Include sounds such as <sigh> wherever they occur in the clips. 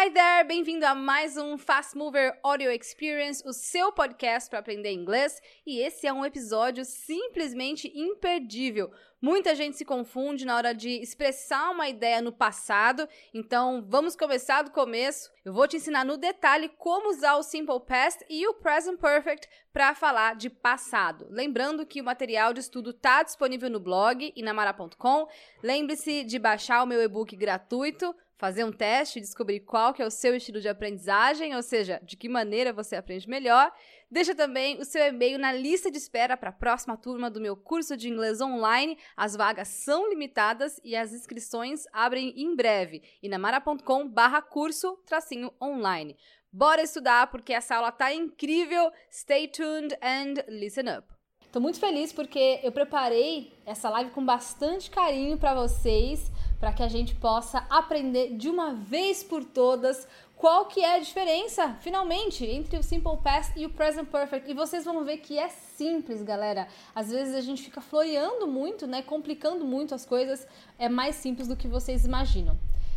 Hi there, bem-vindo a mais um Fast Mover Audio Experience, o seu podcast para aprender inglês. E esse é um episódio simplesmente imperdível. Muita gente se confunde na hora de expressar uma ideia no passado, então vamos começar do começo. Eu vou te ensinar no detalhe como usar o Simple Past e o Present Perfect para falar de passado. Lembrando que o material de estudo está disponível no blog inamara.com. Lembre-se de baixar o meu e-book gratuito fazer um teste, descobrir qual que é o seu estilo de aprendizagem, ou seja, de que maneira você aprende melhor. Deixa também o seu e-mail na lista de espera para a próxima turma do meu curso de inglês online. As vagas são limitadas e as inscrições abrem em breve. inamara.com barra curso tracinho online. Bora estudar porque essa aula tá incrível. Stay tuned and listen up. Tô muito feliz porque eu preparei essa live com bastante carinho para vocês para que a gente possa aprender de uma vez por todas qual que é a diferença, finalmente, entre o Simple Past e o Present Perfect. E vocês vão ver que é simples, galera. Às vezes a gente fica floreando muito, né, complicando muito as coisas. É mais simples do que vocês imaginam.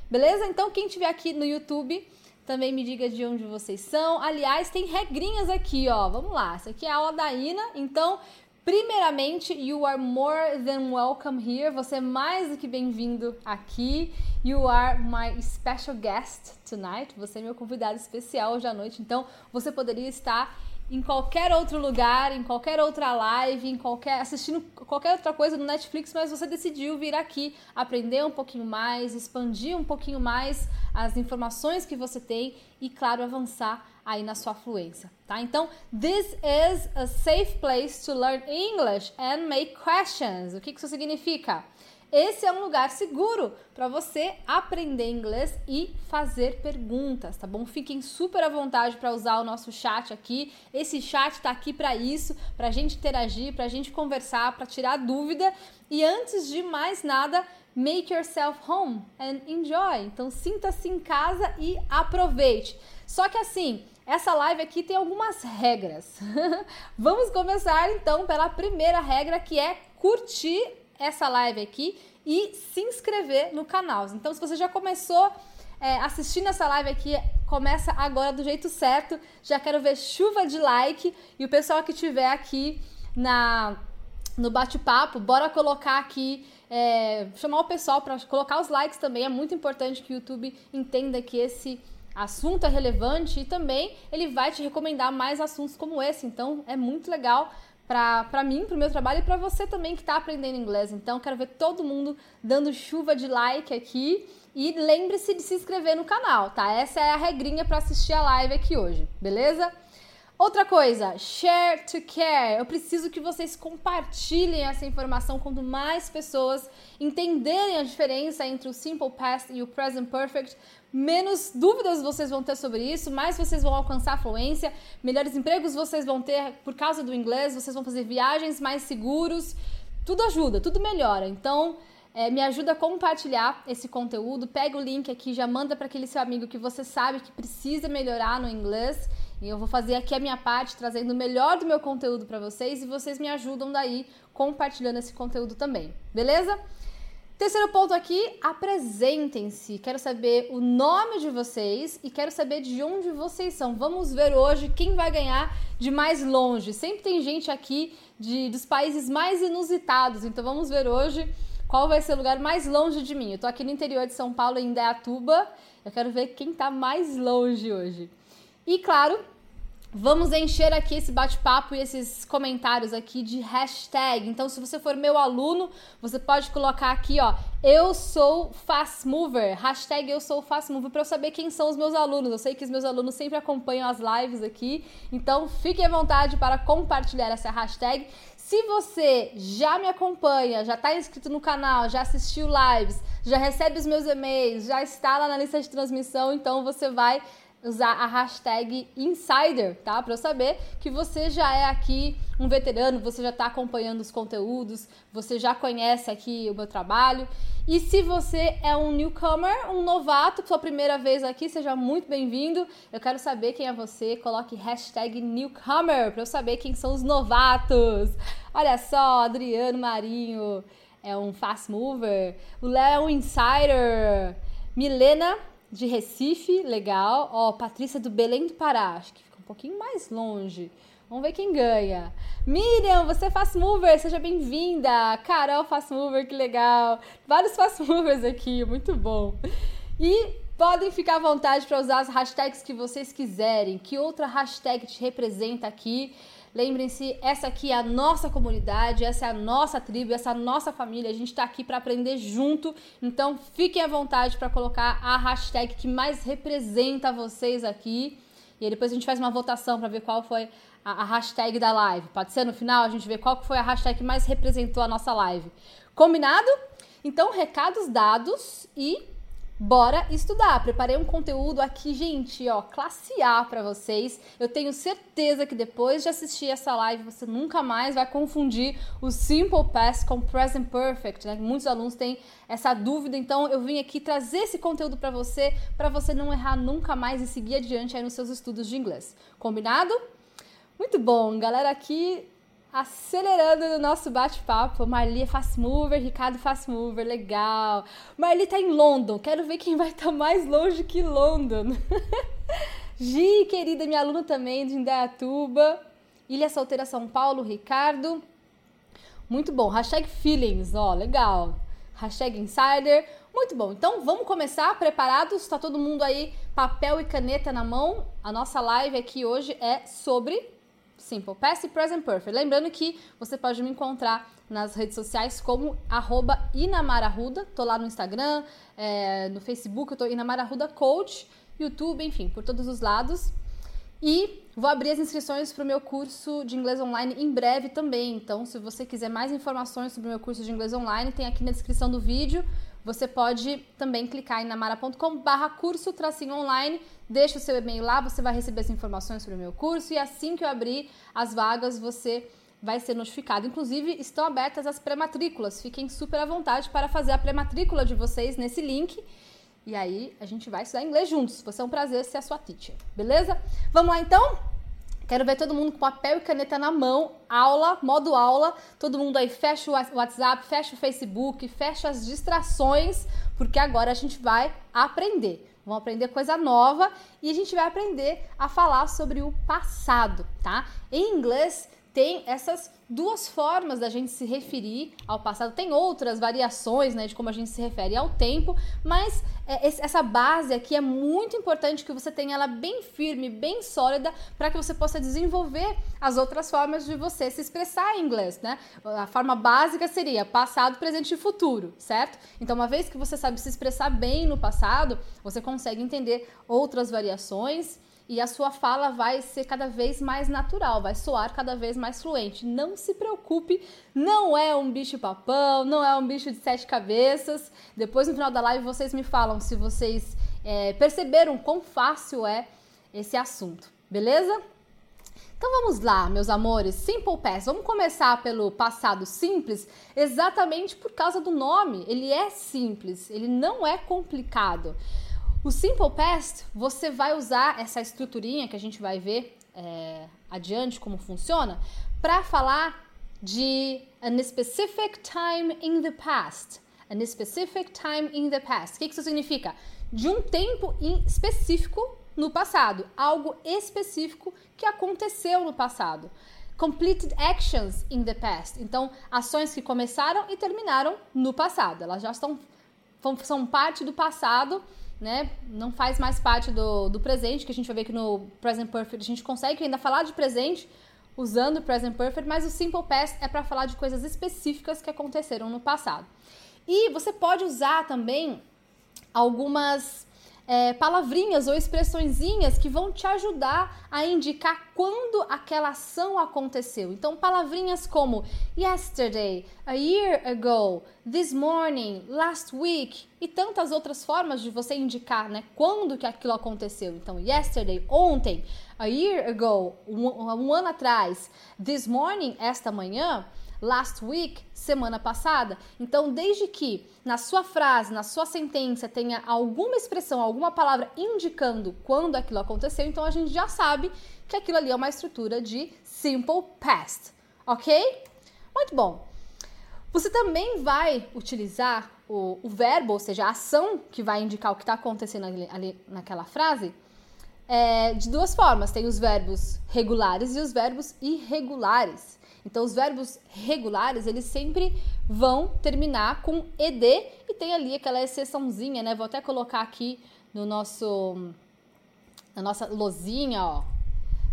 Beleza? Então, quem estiver aqui no YouTube, também me diga de onde vocês são. Aliás, tem regrinhas aqui, ó. Vamos lá. Essa aqui é a aula da Ina. Então, Primeiramente, you are more than welcome here. Você é mais do que bem-vindo aqui. You are my special guest tonight. Você é meu convidado especial hoje à noite. Então, você poderia estar em qualquer outro lugar, em qualquer outra live, em qualquer assistindo qualquer outra coisa no Netflix, mas você decidiu vir aqui aprender um pouquinho mais, expandir um pouquinho mais as informações que você tem e claro, avançar aí na sua fluência, tá? Então, this is a safe place to learn English and make questions. O que isso significa? Esse é um lugar seguro para você aprender inglês e fazer perguntas, tá bom? Fiquem super à vontade para usar o nosso chat aqui. Esse chat está aqui para isso, para a gente interagir, para a gente conversar, para tirar dúvida. E antes de mais nada, make yourself home and enjoy. Então sinta-se em casa e aproveite. Só que assim, essa live aqui tem algumas regras. <laughs> Vamos começar então pela primeira regra que é curtir essa live aqui e se inscrever no canal. Então, se você já começou é, assistindo essa live aqui, começa agora do jeito certo. Já quero ver chuva de like e o pessoal que estiver aqui na no bate-papo, bora colocar aqui, é, chamar o pessoal para colocar os likes também. É muito importante que o YouTube entenda que esse assunto é relevante e também ele vai te recomendar mais assuntos como esse. Então é muito legal para mim, para o meu trabalho e para você também que está aprendendo inglês. Então, quero ver todo mundo dando chuva de like aqui. E lembre-se de se inscrever no canal, tá? Essa é a regrinha para assistir a live aqui hoje, beleza? Outra coisa, share to care. Eu preciso que vocês compartilhem essa informação quando mais pessoas entenderem a diferença entre o simple past e o present perfect, menos dúvidas vocês vão ter sobre isso, mais vocês vão alcançar fluência, melhores empregos vocês vão ter por causa do inglês, vocês vão fazer viagens mais seguros. Tudo ajuda, tudo melhora. Então, é, me ajuda a compartilhar esse conteúdo. Pega o link aqui, já manda para aquele seu amigo que você sabe que precisa melhorar no inglês. E eu vou fazer aqui a minha parte, trazendo o melhor do meu conteúdo para vocês e vocês me ajudam daí compartilhando esse conteúdo também. Beleza? Terceiro ponto aqui, apresentem-se. Quero saber o nome de vocês e quero saber de onde vocês são. Vamos ver hoje quem vai ganhar de mais longe. Sempre tem gente aqui de, dos países mais inusitados, então vamos ver hoje qual vai ser o lugar mais longe de mim. Eu tô aqui no interior de São Paulo, em Indaiatuba. Eu quero ver quem tá mais longe hoje. E claro, Vamos encher aqui esse bate-papo e esses comentários aqui de hashtag. Então, se você for meu aluno, você pode colocar aqui, ó, eu sou fast mover, hashtag eu sou fast mover, para eu saber quem são os meus alunos. Eu sei que os meus alunos sempre acompanham as lives aqui, então fique à vontade para compartilhar essa hashtag. Se você já me acompanha, já está inscrito no canal, já assistiu lives, já recebe os meus e-mails, já está lá na lista de transmissão, então você vai usar a hashtag insider, tá? Para eu saber que você já é aqui um veterano, você já está acompanhando os conteúdos, você já conhece aqui o meu trabalho. E se você é um newcomer, um novato, sua primeira vez aqui, seja muito bem-vindo. Eu quero saber quem é você. Coloque hashtag newcomer para eu saber quem são os novatos. Olha só, Adriano Marinho é um fast mover, o Léo é um insider, Milena de Recife, legal. Ó, Patrícia do Belém do Pará, acho que fica um pouquinho mais longe. Vamos ver quem ganha. Miriam, você é fast mover, seja bem-vinda. Carol, fast mover, que legal. Vários fast movers aqui, muito bom. E podem ficar à vontade para usar as hashtags que vocês quiserem. Que outra hashtag te representa aqui? Lembrem-se, essa aqui é a nossa comunidade, essa é a nossa tribo, essa é a nossa família. A gente está aqui para aprender junto. Então, fiquem à vontade para colocar a hashtag que mais representa vocês aqui. E aí depois a gente faz uma votação para ver qual foi a, a, hashtag da live. Pode ser no final a gente ver qual foi a hashtag que mais representou a nossa live. Combinado? Então, recados dados e Bora estudar. Preparei um conteúdo aqui, gente, ó, classe A para vocês. Eu tenho certeza que depois de assistir essa live você nunca mais vai confundir o simple past com present perfect, né? Muitos alunos têm essa dúvida, então eu vim aqui trazer esse conteúdo para você, para você não errar nunca mais e seguir adiante aí nos seus estudos de inglês. Combinado? Muito bom, galera aqui acelerando no nosso bate-papo. Marli é fast mover, Ricardo fast mover, legal. Marli tá em London, quero ver quem vai estar tá mais longe que London. <laughs> Gi, querida, minha aluna também de Indaiatuba. Ilha Solteira São Paulo, Ricardo. Muito bom. Hashtag feelings, ó, legal. Hashtag insider. Muito bom. Então vamos começar. Preparados? Tá todo mundo aí, papel e caneta na mão? A nossa live aqui hoje é sobre Simple Past e Present Perfect. Lembrando que você pode me encontrar nas redes sociais como arroba Inamararuda. Tô lá no Instagram, é, no Facebook, eu tô Inamararuda Coach, YouTube, enfim, por todos os lados. E vou abrir as inscrições para o meu curso de inglês online em breve também. Então, se você quiser mais informações sobre o meu curso de inglês online, tem aqui na descrição do vídeo. Você pode também clicar em namara.com barra curso tracinho online, deixa o seu e-mail lá, você vai receber as informações sobre o meu curso e assim que eu abrir as vagas, você vai ser notificado. Inclusive, estão abertas as pré-matrículas. Fiquem super à vontade para fazer a pré-matrícula de vocês nesse link. E aí, a gente vai estudar inglês juntos. Vai ser um prazer ser a sua teacher, beleza? Vamos lá então? Quero ver todo mundo com papel e caneta na mão, aula, modo aula. Todo mundo aí fecha o WhatsApp, fecha o Facebook, fecha as distrações, porque agora a gente vai aprender. Vamos aprender coisa nova e a gente vai aprender a falar sobre o passado, tá? Em inglês tem essas duas formas da gente se referir ao passado. Tem outras variações né, de como a gente se refere ao tempo, mas é, essa base aqui é muito importante que você tenha ela bem firme, bem sólida, para que você possa desenvolver as outras formas de você se expressar em inglês. Né? A forma básica seria passado, presente e futuro, certo? Então, uma vez que você sabe se expressar bem no passado, você consegue entender outras variações e a sua fala vai ser cada vez mais natural, vai soar cada vez mais fluente. Não se preocupe, não é um bicho papão, não é um bicho de sete cabeças. Depois no final da live vocês me falam se vocês é, perceberam quão fácil é esse assunto, beleza? Então vamos lá, meus amores, Simple Past. Vamos começar pelo passado simples, exatamente por causa do nome. Ele é simples, ele não é complicado. O Simple Past, você vai usar essa estruturinha que a gente vai ver é, adiante como funciona para falar de an specific time in the past. An specific time in the past. O que isso significa? De um tempo específico no passado, algo específico que aconteceu no passado. Completed actions in the past. Então, ações que começaram e terminaram no passado. Elas já estão são parte do passado né, não faz mais parte do, do presente, que a gente vai ver que no Present Perfect a gente consegue ainda falar de presente usando o Present Perfect, mas o Simple Past é para falar de coisas específicas que aconteceram no passado. E você pode usar também algumas é, palavrinhas ou expressõezinhas que vão te ajudar a indicar quando aquela ação aconteceu. Então, palavrinhas como yesterday, a year ago, this morning, last week e tantas outras formas de você indicar, né, quando que aquilo aconteceu. Então, yesterday, ontem, a year ago, um, um ano atrás, this morning, esta manhã last week, semana passada. Então, desde que na sua frase, na sua sentença tenha alguma expressão, alguma palavra indicando quando aquilo aconteceu, então a gente já sabe que aquilo ali é uma estrutura de simple past, ok? Muito bom. Você também vai utilizar o, o verbo, ou seja, a ação que vai indicar o que está acontecendo ali, ali, naquela frase, é, de duas formas. Tem os verbos regulares e os verbos irregulares. Então, os verbos regulares, eles sempre vão terminar com ed e tem ali aquela exceçãozinha, né? Vou até colocar aqui no nosso na nossa lozinha, ó.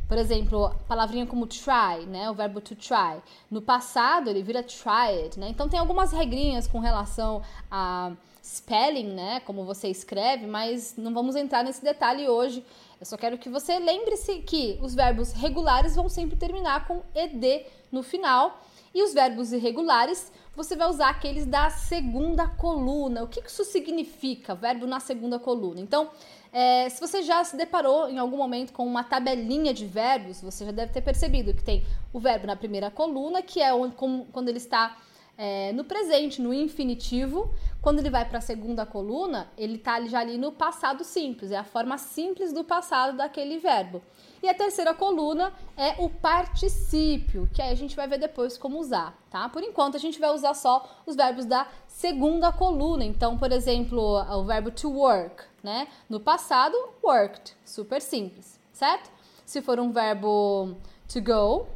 Por exemplo, palavrinha como try, né? O verbo to try. No passado, ele vira tried, né? Então tem algumas regrinhas com relação a spelling, né? Como você escreve, mas não vamos entrar nesse detalhe hoje. Eu só quero que você lembre-se que os verbos regulares vão sempre terminar com ed no final e os verbos irregulares você vai usar aqueles da segunda coluna. O que isso significa, verbo na segunda coluna? Então, é, se você já se deparou em algum momento com uma tabelinha de verbos, você já deve ter percebido que tem o verbo na primeira coluna, que é onde, como, quando ele está é, no presente, no infinitivo. Quando ele vai para a segunda coluna, ele está já ali no passado simples, é a forma simples do passado daquele verbo. E a terceira coluna é o particípio, que aí a gente vai ver depois como usar, tá? Por enquanto a gente vai usar só os verbos da segunda coluna. Então, por exemplo, o verbo to work, né? No passado, worked, super simples, certo? Se for um verbo to go,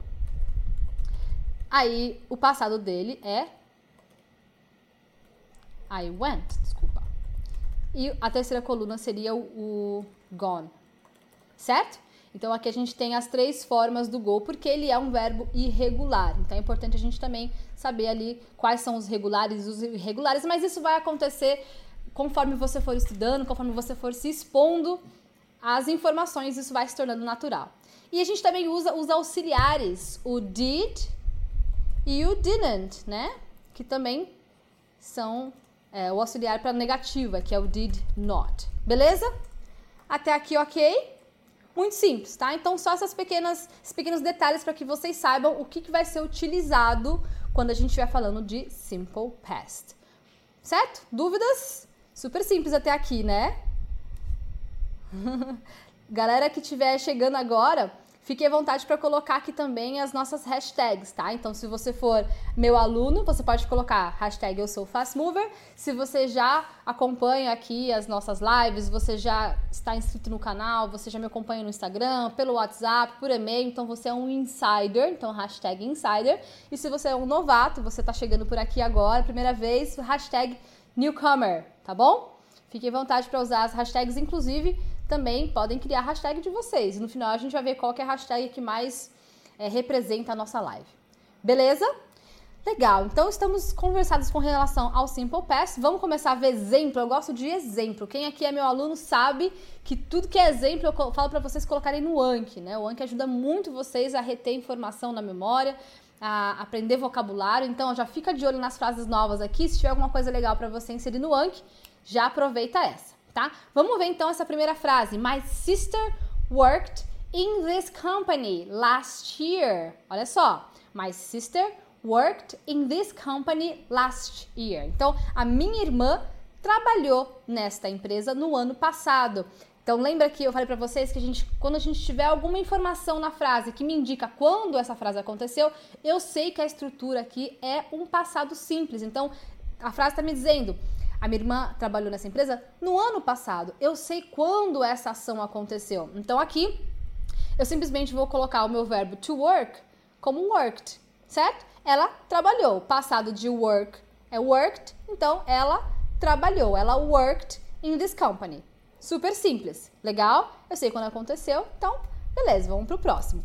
aí o passado dele é I went, desculpa. E a terceira coluna seria o, o gone, certo? Então aqui a gente tem as três formas do go, porque ele é um verbo irregular. Então é importante a gente também saber ali quais são os regulares e os irregulares, mas isso vai acontecer conforme você for estudando, conforme você for se expondo às informações, isso vai se tornando natural. E a gente também usa os auxiliares, o did e o didn't, né? Que também são é, o auxiliar para negativa, que é o did not. Beleza? Até aqui, ok? Muito simples, tá? Então, só essas pequenas, esses pequenos detalhes para que vocês saibam o que, que vai ser utilizado quando a gente estiver falando de simple past. Certo? Dúvidas? Super simples até aqui, né? <laughs> Galera que estiver chegando agora, Fique à vontade para colocar aqui também as nossas hashtags, tá? Então, se você for meu aluno, você pode colocar hashtag eu sou. Se você já acompanha aqui as nossas lives, você já está inscrito no canal, você já me acompanha no Instagram, pelo WhatsApp, por e-mail, então você é um insider, então hashtag insider. E se você é um novato, você está chegando por aqui agora, primeira vez, hashtag newcomer, tá bom? Fique à vontade para usar as hashtags, inclusive também podem criar a hashtag de vocês. No final a gente vai ver qual é a hashtag que mais é, representa a nossa live. Beleza? Legal, então estamos conversados com relação ao Simple Past. Vamos começar a ver exemplo. Eu gosto de exemplo. Quem aqui é meu aluno sabe que tudo que é exemplo eu falo para vocês colocarem no Anki, né? O Anki ajuda muito vocês a reter informação na memória, a aprender vocabulário. Então já fica de olho nas frases novas aqui. Se tiver alguma coisa legal para você inserir no Anki, já aproveita essa tá? Vamos ver então essa primeira frase. My sister worked in this company last year. Olha só. My sister worked in this company last year. Então, a minha irmã trabalhou nesta empresa no ano passado. Então lembra que eu falei para vocês que a gente, quando a gente tiver alguma informação na frase que me indica quando essa frase aconteceu, eu sei que a estrutura aqui é um passado simples. Então a frase está me dizendo a minha irmã trabalhou nessa empresa no ano passado. Eu sei quando essa ação aconteceu. Então aqui eu simplesmente vou colocar o meu verbo to work como worked, certo? Ela trabalhou. Passado de work é worked, então ela trabalhou. Ela worked in this company. Super simples. Legal? Eu sei quando aconteceu, então beleza, vamos pro próximo.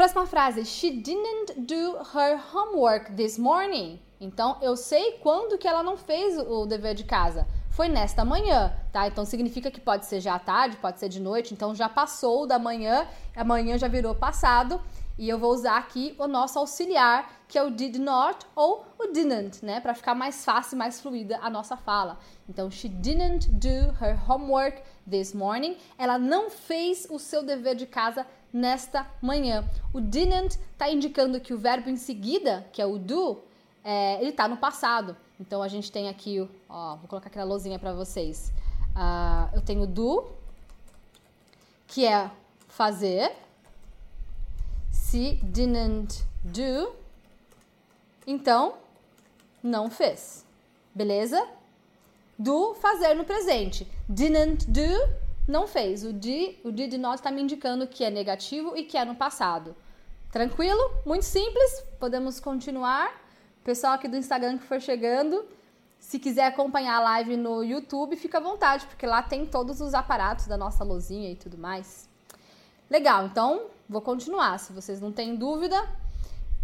Próxima frase. She didn't do her homework this morning. Então, eu sei quando que ela não fez o dever de casa. Foi nesta manhã, tá? Então significa que pode ser já à tarde, pode ser de noite, então já passou da manhã, amanhã já virou passado, e eu vou usar aqui o nosso auxiliar, que é o did not ou o didn't, né, para ficar mais fácil, mais fluida a nossa fala. Então, she didn't do her homework this morning. Ela não fez o seu dever de casa nesta manhã. O didn't está indicando que o verbo em seguida, que é o do, é, ele está no passado. Então a gente tem aqui, ó, vou colocar aquela luzinha para vocês. Uh, eu tenho do, que é fazer. Se didn't do, então não fez. Beleza? Do fazer no presente. Didn't do, não fez. O did, o did not está me indicando que é negativo e que é no passado. Tranquilo? Muito simples. Podemos continuar. Pessoal aqui do Instagram que for chegando, se quiser acompanhar a live no YouTube, fica à vontade, porque lá tem todos os aparatos da nossa lozinha e tudo mais. Legal, então vou continuar. Se vocês não têm dúvida,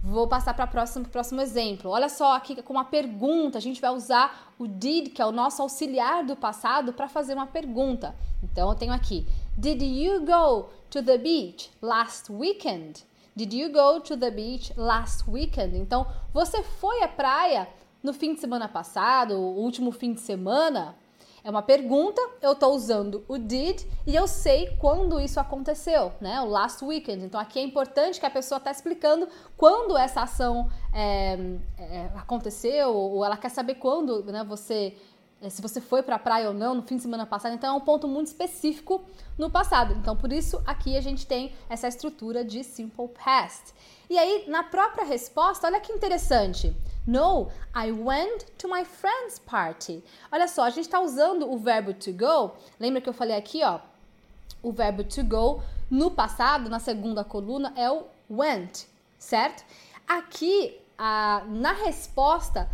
vou passar para o próximo, exemplo. Olha só aqui com uma pergunta. A gente vai usar o did, que é o nosso auxiliar do passado, para fazer uma pergunta. Então eu tenho aqui: Did you go to the beach last weekend? Did you go to the beach last weekend? Então, você foi à praia no fim de semana passado, o último fim de semana? É uma pergunta, eu estou usando o did e eu sei quando isso aconteceu, né? O last weekend. Então aqui é importante que a pessoa está explicando quando essa ação é, é, aconteceu, ou ela quer saber quando né, você é, se você foi para a praia ou não no fim de semana passado. Então é um ponto muito específico no passado. Então por isso aqui a gente tem essa estrutura de simple past. E aí na própria resposta, olha que interessante. No, I went to my friend's party. Olha só, a gente está usando o verbo to go. Lembra que eu falei aqui, ó? O verbo to go no passado, na segunda coluna, é o went, certo? Aqui, a, na resposta,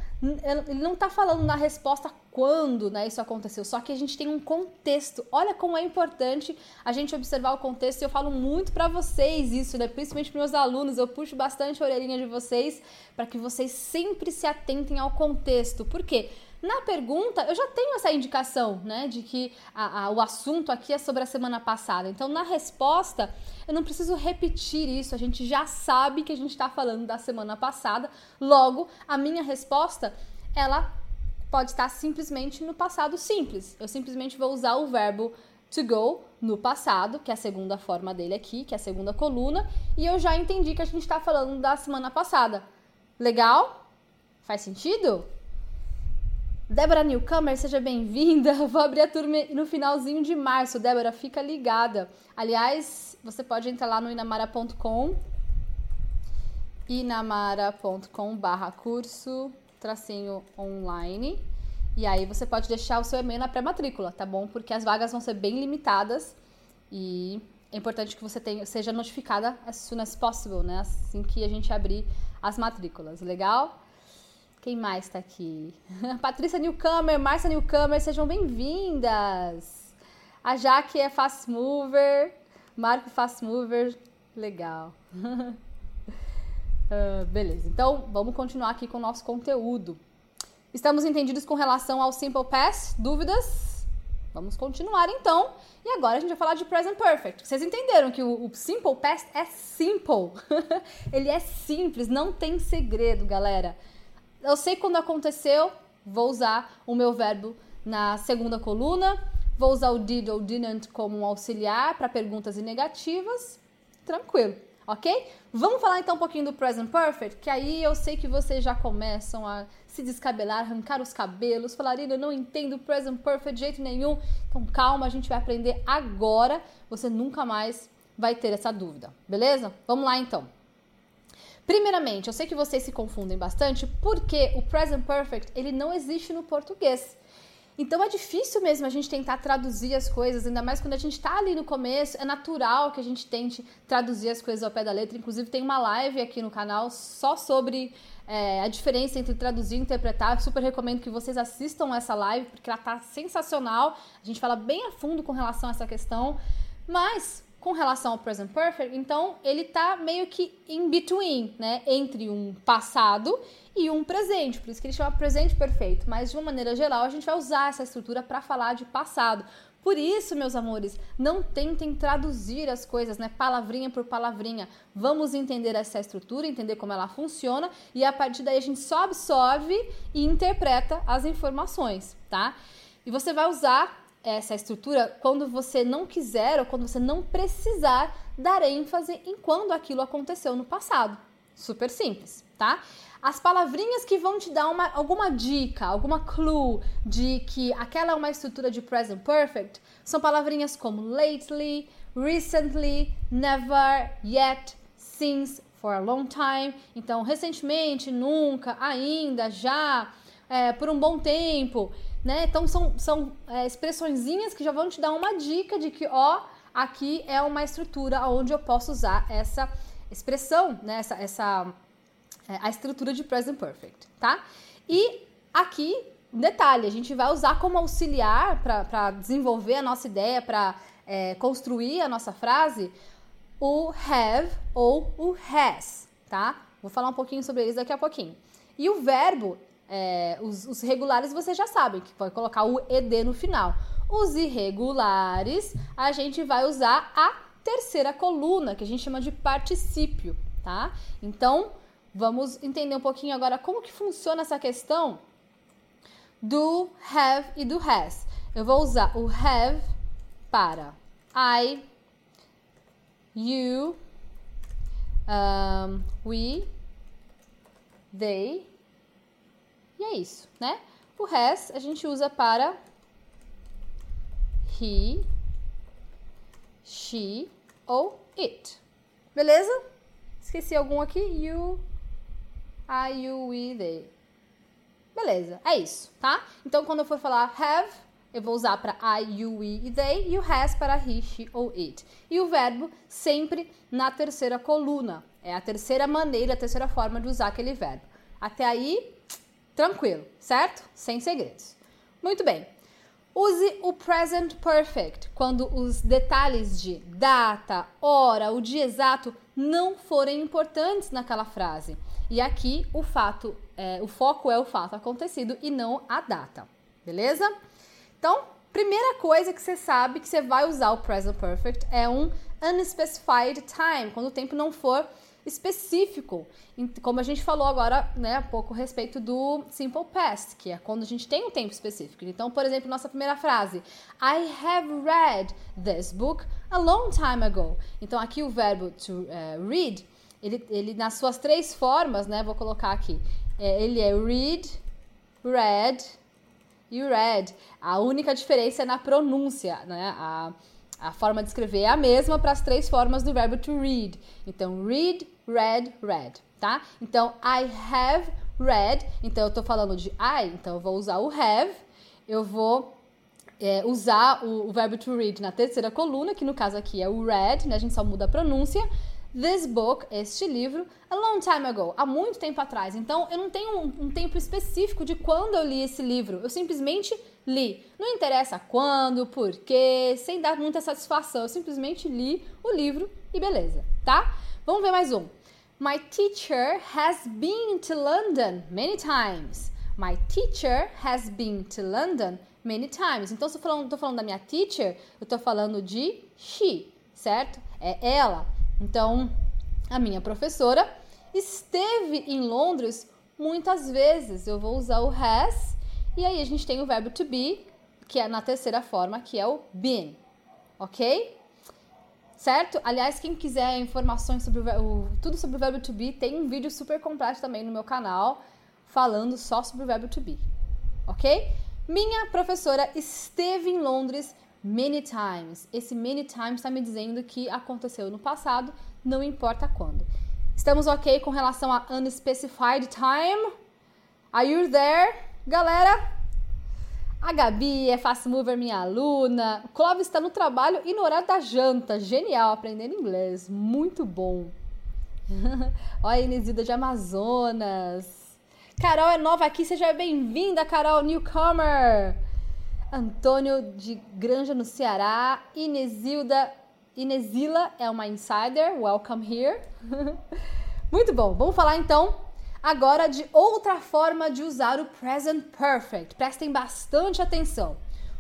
ele não está falando na resposta quando né, isso aconteceu, só que a gente tem um contexto. Olha como é importante a gente observar o contexto. E eu falo muito para vocês isso, né? principalmente para meus alunos. Eu puxo bastante a orelhinha de vocês para que vocês sempre se atentem ao contexto. Por quê? Na pergunta, eu já tenho essa indicação, né, de que a, a, o assunto aqui é sobre a semana passada. Então, na resposta, eu não preciso repetir isso, a gente já sabe que a gente está falando da semana passada. Logo, a minha resposta, ela pode estar simplesmente no passado simples. Eu simplesmente vou usar o verbo to go no passado, que é a segunda forma dele aqui, que é a segunda coluna, e eu já entendi que a gente está falando da semana passada. Legal? Faz sentido? Débora Newcomer, seja bem-vinda. <laughs> Vou abrir a turma no finalzinho de março. Débora, fica ligada. Aliás, você pode entrar lá no inamara.com inamara.com barra curso tracinho online. E aí você pode deixar o seu e-mail na pré-matrícula, tá bom? Porque as vagas vão ser bem limitadas e é importante que você tenha, seja notificada as soon as possible, né? Assim que a gente abrir as matrículas, legal? Quem mais tá aqui? <laughs> Patrícia Newcomer, Márcia Newcomer, sejam bem-vindas! A Jaque é Fast Mover, Marco Fast Mover, legal. Uh, <laughs> beleza, então vamos continuar aqui com o nosso conteúdo. Estamos entendidos com relação ao Simple Past? Dúvidas? Vamos continuar então. E agora a gente vai falar de Present Perfect. Vocês entenderam que o, o Simple Past é simple. <laughs> Ele é simples, não tem segredo, galera. Eu sei quando aconteceu, vou usar o meu verbo na segunda coluna. Vou usar o did ou didn't como um auxiliar para perguntas e negativas. Tranquilo ok? Vamos falar então um pouquinho do Present Perfect, que aí eu sei que vocês já começam a se descabelar, arrancar os cabelos, falar, eu não entendo Present Perfect de jeito nenhum. Então calma, a gente vai aprender agora, você nunca mais vai ter essa dúvida, beleza? Vamos lá então. Primeiramente, eu sei que vocês se confundem bastante porque o Present Perfect ele não existe no português. Então é difícil mesmo a gente tentar traduzir as coisas, ainda mais quando a gente está ali no começo. É natural que a gente tente traduzir as coisas ao pé da letra. Inclusive, tem uma live aqui no canal só sobre é, a diferença entre traduzir e interpretar. Super recomendo que vocês assistam essa live, porque ela tá sensacional. A gente fala bem a fundo com relação a essa questão. Mas com relação ao present perfect, então ele tá meio que in between, né? Entre um passado e um presente. Por isso que ele chama presente perfeito. Mas de uma maneira geral, a gente vai usar essa estrutura para falar de passado. Por isso, meus amores, não tentem traduzir as coisas, né, palavrinha por palavrinha. Vamos entender essa estrutura, entender como ela funciona e a partir daí a gente só absorve e interpreta as informações, tá? E você vai usar essa estrutura quando você não quiser ou quando você não precisar dar ênfase em quando aquilo aconteceu no passado. Super simples, tá? As palavrinhas que vão te dar uma, alguma dica, alguma clue de que aquela é uma estrutura de present perfect são palavrinhas como lately, recently, never, yet, since, for a long time. Então, recentemente, nunca, ainda, já, é, por um bom tempo, né? Então, são, são é, expressõezinhas que já vão te dar uma dica de que, ó, aqui é uma estrutura onde eu posso usar essa expressão, né? Essa, essa é, a estrutura de present perfect, tá? E aqui, detalhe, a gente vai usar como auxiliar para desenvolver a nossa ideia, para é, construir a nossa frase, o have ou o has, tá? Vou falar um pouquinho sobre eles daqui a pouquinho. E o verbo, é, os, os, regulares você já sabe, que pode colocar o ed no final. Os irregulares, a gente vai usar a terceira coluna, que a gente chama de particípio, tá? Então, vamos entender um pouquinho agora como que funciona essa questão do have e do has. Eu vou usar o have para I, you, um, we, they. E é isso, né? O has a gente usa para he, she ou it. Beleza? Esqueci algum aqui? You, I, you, we, they. Beleza, é isso, tá? Então, quando eu for falar have, eu vou usar para I, you, we they, e o has para he, she ou it. E o verbo sempre na terceira coluna. É a terceira maneira, a terceira forma de usar aquele verbo. Até aí, tranquilo, certo? Sem segredos. Muito bem. Use o present perfect quando os detalhes de data, hora, o dia exato não forem importantes naquela frase. E aqui o fato, é, o foco é o fato acontecido e não a data, beleza? Então, primeira coisa que você sabe que você vai usar o present perfect é um unspecified time, quando o tempo não for específico. Como a gente falou agora, né, um pouco a respeito do simple past, que é quando a gente tem um tempo específico. Então, por exemplo, nossa primeira frase: I have read this book a long time ago. Então, aqui o verbo to uh, read, ele, ele nas suas três formas, né, vou colocar aqui. É, ele é read, read e read. A única diferença é na pronúncia, né? A, a forma de escrever é a mesma para as três formas do verbo to read. Então, read, read, read, tá? Então, I have read. Então, eu estou falando de I, então eu vou usar o have. Eu vou é, usar o, o, verbo to read na terceira coluna, que no caso aqui é o read, né? A gente só muda a pronúncia this book, este livro, a long time ago, há muito tempo atrás. Então, eu não tenho um, um, tempo específico de quando eu li esse livro. Eu simplesmente li. Não interessa quando, porquê, sem dar muita satisfação. Eu simplesmente li o livro e beleza, tá? Vamos ver mais um. My teacher has been to London many times. My teacher has been to London many times. Então, se eu falando, tô falando da minha teacher, eu tô falando de she, certo? É ela. Então, a minha professora esteve em Londres muitas vezes. Eu vou usar o has e aí a gente tem o verbo to be, que é na terceira forma, que é o been. OK? Certo? Aliás, quem quiser informações sobre o, o, tudo sobre o verbo to be, tem um vídeo super completo também no meu canal falando só sobre o verbo to be. OK? Minha professora esteve em Londres many times. Esse many times está me dizendo que aconteceu no passado, não importa quando. Estamos ok com relação a unspecified time? Are you there, galera? A Gabi é fast mover, minha aluna. O Clóvis está no trabalho e no horário da janta. Genial, aprendendo inglês. Muito bom. <laughs> Olha a Inesilda de Amazonas. Carol é nova aqui, seja bem-vinda, Carol Newcomer. Antônio de Granja no Ceará, Inesilda, Inesila é uma insider, welcome here. <laughs> Muito bom, vamos falar então agora de outra forma de usar o present perfect. Prestem bastante atenção.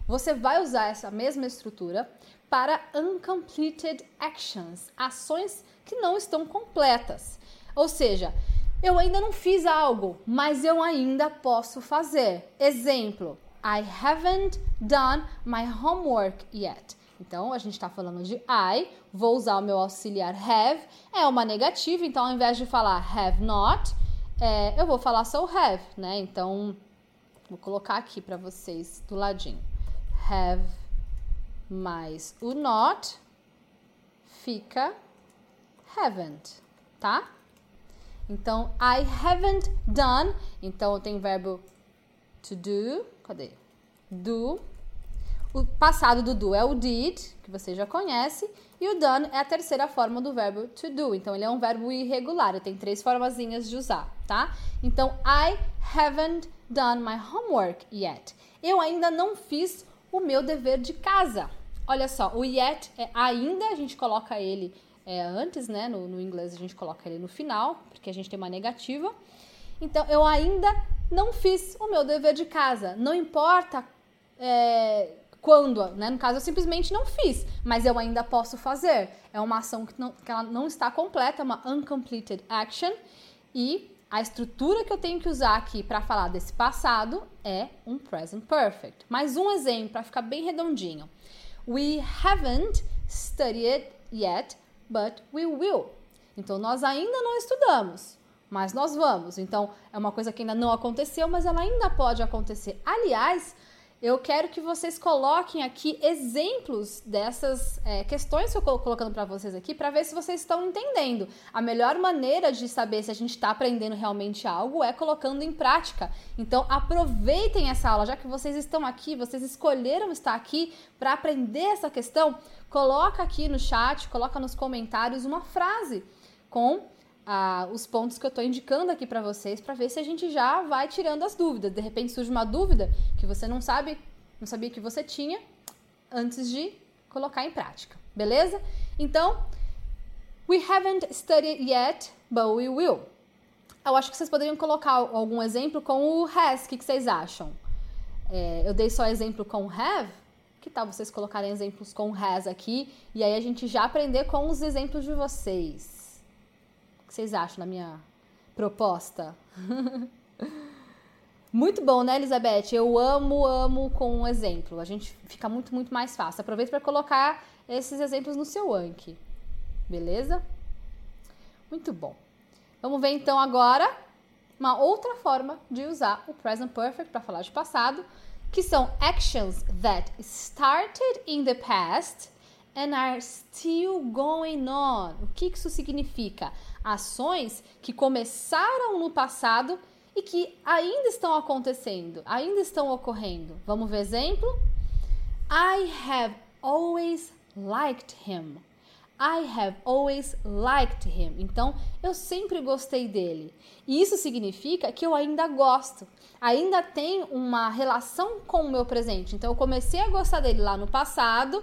Você vai usar essa mesma estrutura para uncompleted actions, ações que não estão completas. Ou seja, eu ainda não fiz algo, mas eu ainda posso fazer. Exemplo: I haven't done my homework yet. Então, a gente está falando de I, vou usar o meu auxiliar have, é uma negativa, então ao invés de falar have not, é, eu vou falar só o have, né? Então, vou colocar aqui para vocês do ladinho. Have mais o not fica haven't, tá? Então, I haven't done. Então, eu tenho o verbo to do. Cadê? Do. O passado do do é o did, que você já conhece. E o done é a terceira forma do verbo to do. Então, ele é um verbo irregular. Tem três formazinhas de usar, tá? Então, I haven't done my homework yet. Eu ainda não fiz o meu dever de casa. Olha só, o yet é ainda, a gente coloca ele é, antes, né? No, no inglês a gente coloca ele no final, porque a gente tem uma negativa. Então, eu ainda não fiz o meu dever de casa. Não importa é, quando, né? No caso, eu simplesmente não fiz, mas eu ainda posso fazer. É uma ação que, não, que ela não está completa, é uma uncompleted action. E a estrutura que eu tenho que usar aqui para falar desse passado é um present perfect. Mais um exemplo para ficar bem redondinho. We haven't studied yet, but we will. Então nós ainda não estudamos, mas nós vamos. Então é uma coisa que ainda não aconteceu, mas ela ainda pode acontecer. Aliás, eu quero que vocês coloquem aqui exemplos dessas é, questões que eu estou colocando para vocês aqui, para ver se vocês estão entendendo. A melhor maneira de saber se a gente está aprendendo realmente algo é colocando em prática. Então, aproveitem essa aula, já que vocês estão aqui, vocês escolheram estar aqui para aprender essa questão. Coloca aqui no chat, coloca nos comentários uma frase com os pontos que eu estou indicando aqui para vocês para ver se a gente já vai tirando as dúvidas. De repente surge uma dúvida que você não sabe, não sabia que você tinha antes de colocar em prática, beleza? Então, we haven't studied yet, but we will. Eu acho que vocês poderiam colocar algum exemplo com o has. O que, que vocês acham? É, eu dei só exemplo com have. Que tal vocês colocarem exemplos com has aqui? E aí a gente já aprender com os exemplos de vocês que vocês acham da minha proposta? <laughs> muito bom, né, Elizabeth? Eu amo, amo com um exemplo. A gente fica muito, muito mais fácil. Aproveita para colocar esses exemplos no seu Anki. Beleza? Muito bom. Vamos ver então agora uma outra forma de usar o present perfect para falar de passado, que são actions that started in the past and are still going on. O que isso significa? ações que começaram no passado e que ainda estão acontecendo, ainda estão ocorrendo. Vamos ver exemplo? I have always liked him. I have always liked him. Então, eu sempre gostei dele. E isso significa que eu ainda gosto. Ainda tem uma relação com o meu presente. Então, eu comecei a gostar dele lá no passado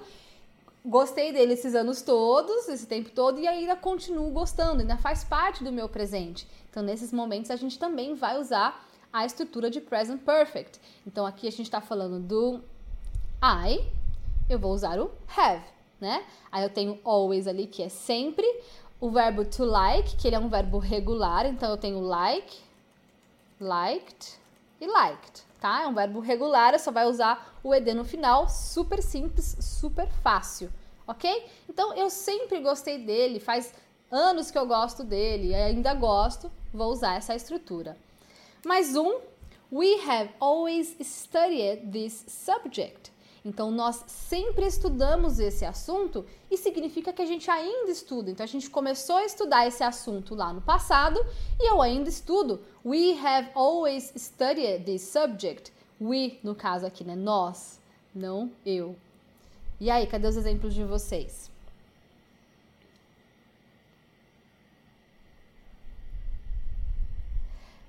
gostei dele esses anos todos, esse tempo todo, e ainda continuo gostando, ainda faz parte do meu presente. Então, nesses momentos, a gente também vai usar a estrutura de present perfect. Então, aqui a gente está falando do I, eu vou usar o have, né? Aí eu tenho always ali, que é sempre. O verbo to like, que ele é um verbo regular, então eu tenho like, liked e liked tá? É um verbo regular, só vai usar o ed no final, super simples, super fácil, ok? Então eu sempre gostei dele, faz anos que eu gosto dele, ainda gosto, vou usar essa estrutura. Mais um, we have always studied this subject. Então, nós sempre estudamos esse assunto e significa que a gente ainda estuda. Então, a gente começou a estudar esse assunto lá no passado e eu ainda estudo. We have always studied this subject. We, no caso aqui, né? Nós, não eu. E aí, cadê os exemplos de vocês?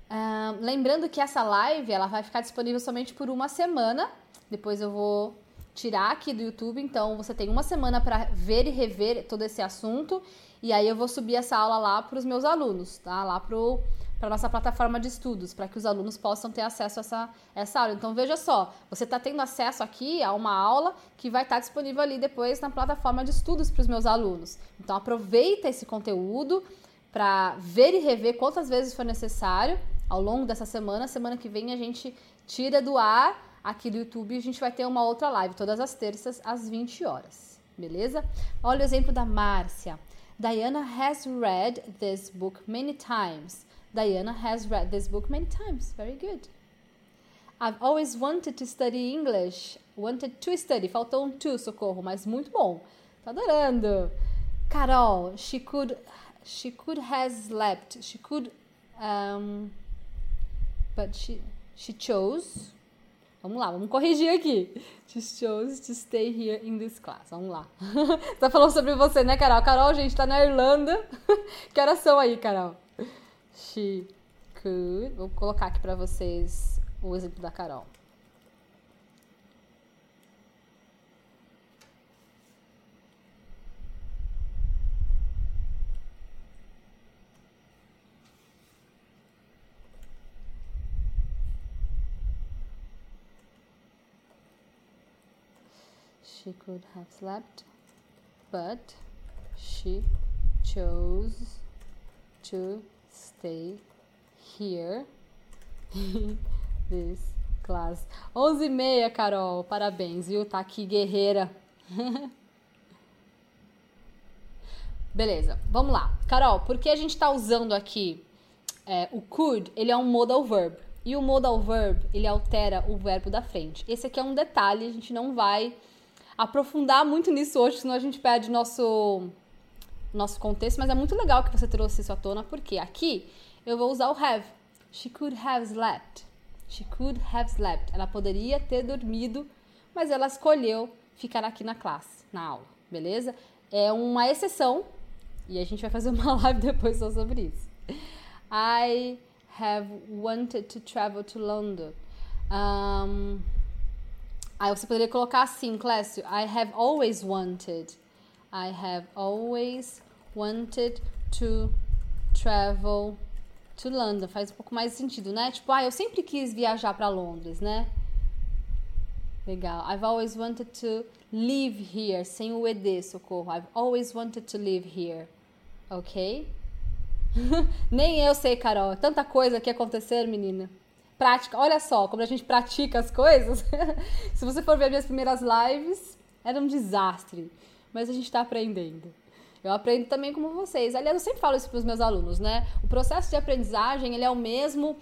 Uh, lembrando que essa live ela vai ficar disponível somente por uma semana. Depois eu vou tirar aqui do YouTube, então você tem uma semana para ver e rever todo esse assunto. E aí eu vou subir essa aula lá para os meus alunos, tá? Lá pro para nossa plataforma de estudos, para que os alunos possam ter acesso a essa, essa aula. Então veja só, você está tendo acesso aqui a uma aula que vai estar tá disponível ali depois na plataforma de estudos para os meus alunos. Então aproveita esse conteúdo para ver e rever quantas vezes for necessário ao longo dessa semana. Semana que vem a gente tira do ar aqui do YouTube, a gente vai ter uma outra live todas as terças às 20 horas, beleza? Olha o exemplo da Márcia. Diana has read this book many times. Diana has read this book many times. Very good. I've always wanted to study English. Wanted to study. Faltou um to, socorro, mas muito bom. Tô adorando. Carol, she could she could has slept. She could Um, but she, she chose. Vamos lá, vamos corrigir aqui. She chose to stay here in this class. Vamos lá. <laughs> tá falando sobre você, né, Carol? Carol, gente, tá na Irlanda. <laughs> que horas são aí, Carol? She could. Vou colocar aqui pra vocês o exemplo da Carol. She could have slept, but she chose to stay here <laughs> this class. 11 e meia, Carol. Parabéns, viu? Tá aqui, guerreira. <laughs> Beleza, vamos lá. Carol, por que a gente tá usando aqui é, o could? Ele é um modal verb. E o modal verb, ele altera o verbo da frente. Esse aqui é um detalhe, a gente não vai aprofundar muito nisso hoje, senão a gente perde nosso, nosso contexto, mas é muito legal que você trouxe isso à tona, porque aqui eu vou usar o have. She could have slept. She could have slept. Ela poderia ter dormido, mas ela escolheu ficar aqui na classe, na aula, beleza? É uma exceção, e a gente vai fazer uma <laughs> live depois só sobre isso. I have wanted to travel to London. Um, Aí você poderia colocar assim, Clécio, I have always wanted. I have always wanted to travel to London. Faz um pouco mais sentido, né? Tipo, ah, eu sempre quis viajar para Londres, né? Legal. I've always wanted to live here. Sem o ED, socorro. I've always wanted to live here. Ok? <laughs> Nem eu sei, Carol. Tanta coisa que acontecer, menina prática. Olha só, como a gente pratica as coisas. <laughs> Se você for ver minhas primeiras lives, era um desastre. Mas a gente está aprendendo. Eu aprendo também como vocês. Aliás, eu sempre falo isso para os meus alunos, né? O processo de aprendizagem ele é o mesmo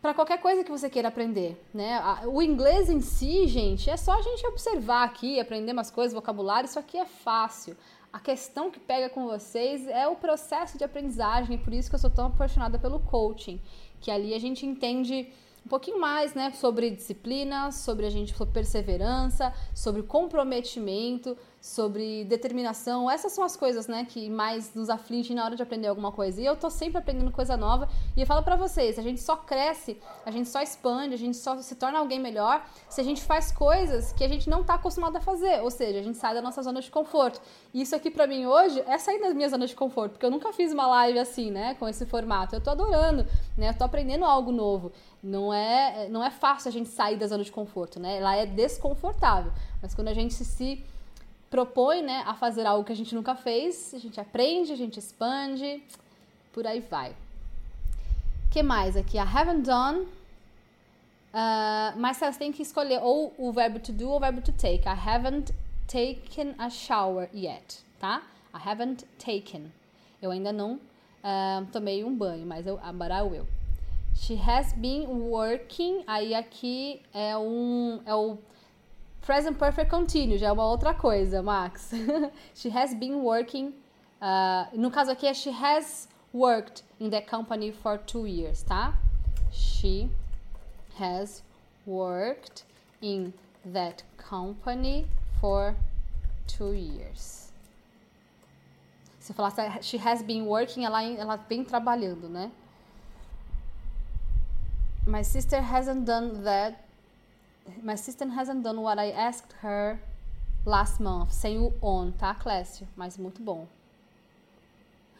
para qualquer coisa que você queira aprender, né? O inglês em si, gente, é só a gente observar aqui, aprender umas coisas, vocabulário, isso aqui é fácil. A questão que pega com vocês é o processo de aprendizagem, por isso que eu sou tão apaixonada pelo coaching que ali a gente entende um pouquinho mais, né, sobre disciplina, sobre a gente sobre perseverança, sobre comprometimento, sobre determinação. Essas são as coisas, né, que mais nos afligem na hora de aprender alguma coisa. E eu tô sempre aprendendo coisa nova. E eu falo para vocês, a gente só cresce, a gente só expande, a gente só se torna alguém melhor se a gente faz coisas que a gente não tá acostumado a fazer. Ou seja, a gente sai da nossa zona de conforto. E isso aqui para mim hoje é sair da minha zona de conforto, porque eu nunca fiz uma live assim, né, com esse formato. Eu tô adorando, né? Eu tô aprendendo algo novo. Não é, não é fácil a gente sair da zona de conforto, né? Ela é desconfortável. Mas quando a gente se propõe né, a fazer algo que a gente nunca fez, a gente aprende, a gente expande, por aí vai. que mais aqui? I haven't done. Uh, mas você tem que escolher ou o verbo to do ou o verbo to take. I haven't taken a shower yet, tá? I haven't taken. Eu ainda não uh, tomei um banho, mas eu, but I will. She has been working. Aí aqui é um é o Present Perfect Continuous já é uma outra coisa, Max. <laughs> she has been working. Uh, no caso aqui é she has worked in the company for two years, tá? She has worked in that company for two years. Se eu falasse she has been working, ela, ela vem trabalhando, né? My sister hasn't done that My sister hasn't done what I asked her last month. Sem o on, tá, Clécio? Mas muito bom.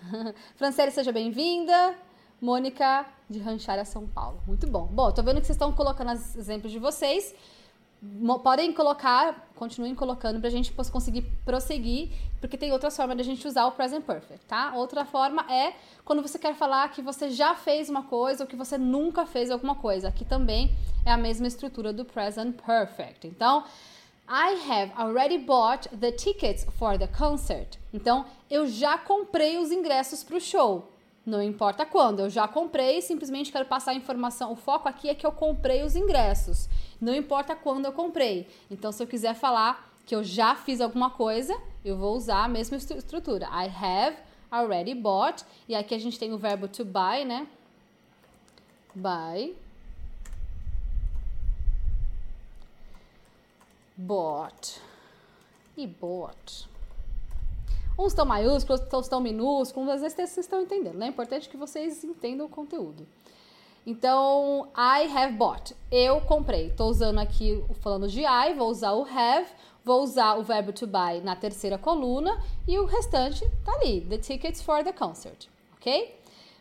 <laughs> Franciele, seja bem-vinda. Mônica de Ranchária, São Paulo. Muito bom. Bom, tô vendo que vocês estão colocando os exemplos de vocês podem colocar, continuem colocando para a gente conseguir prosseguir, porque tem outras formas de a gente usar o present perfect, tá? Outra forma é quando você quer falar que você já fez uma coisa ou que você nunca fez alguma coisa. Aqui também é a mesma estrutura do present perfect. Então, I have already bought the tickets for the concert. Então, eu já comprei os ingressos para o show. Não importa quando, eu já comprei, simplesmente quero passar a informação. O foco aqui é que eu comprei os ingressos. Não importa quando eu comprei. Então, se eu quiser falar que eu já fiz alguma coisa, eu vou usar a mesma estrutura. I have already bought. E aqui a gente tem o verbo to buy, né? by bought e bought. Uns estão maiúsculos, outros estão minúsculos, às vezes vocês estão entendendo, né? É importante que vocês entendam o conteúdo. Então, I have bought. Eu comprei. Estou usando aqui, falando de I, vou usar o have, vou usar o verbo to buy na terceira coluna e o restante tá ali. The tickets for the concert. Ok?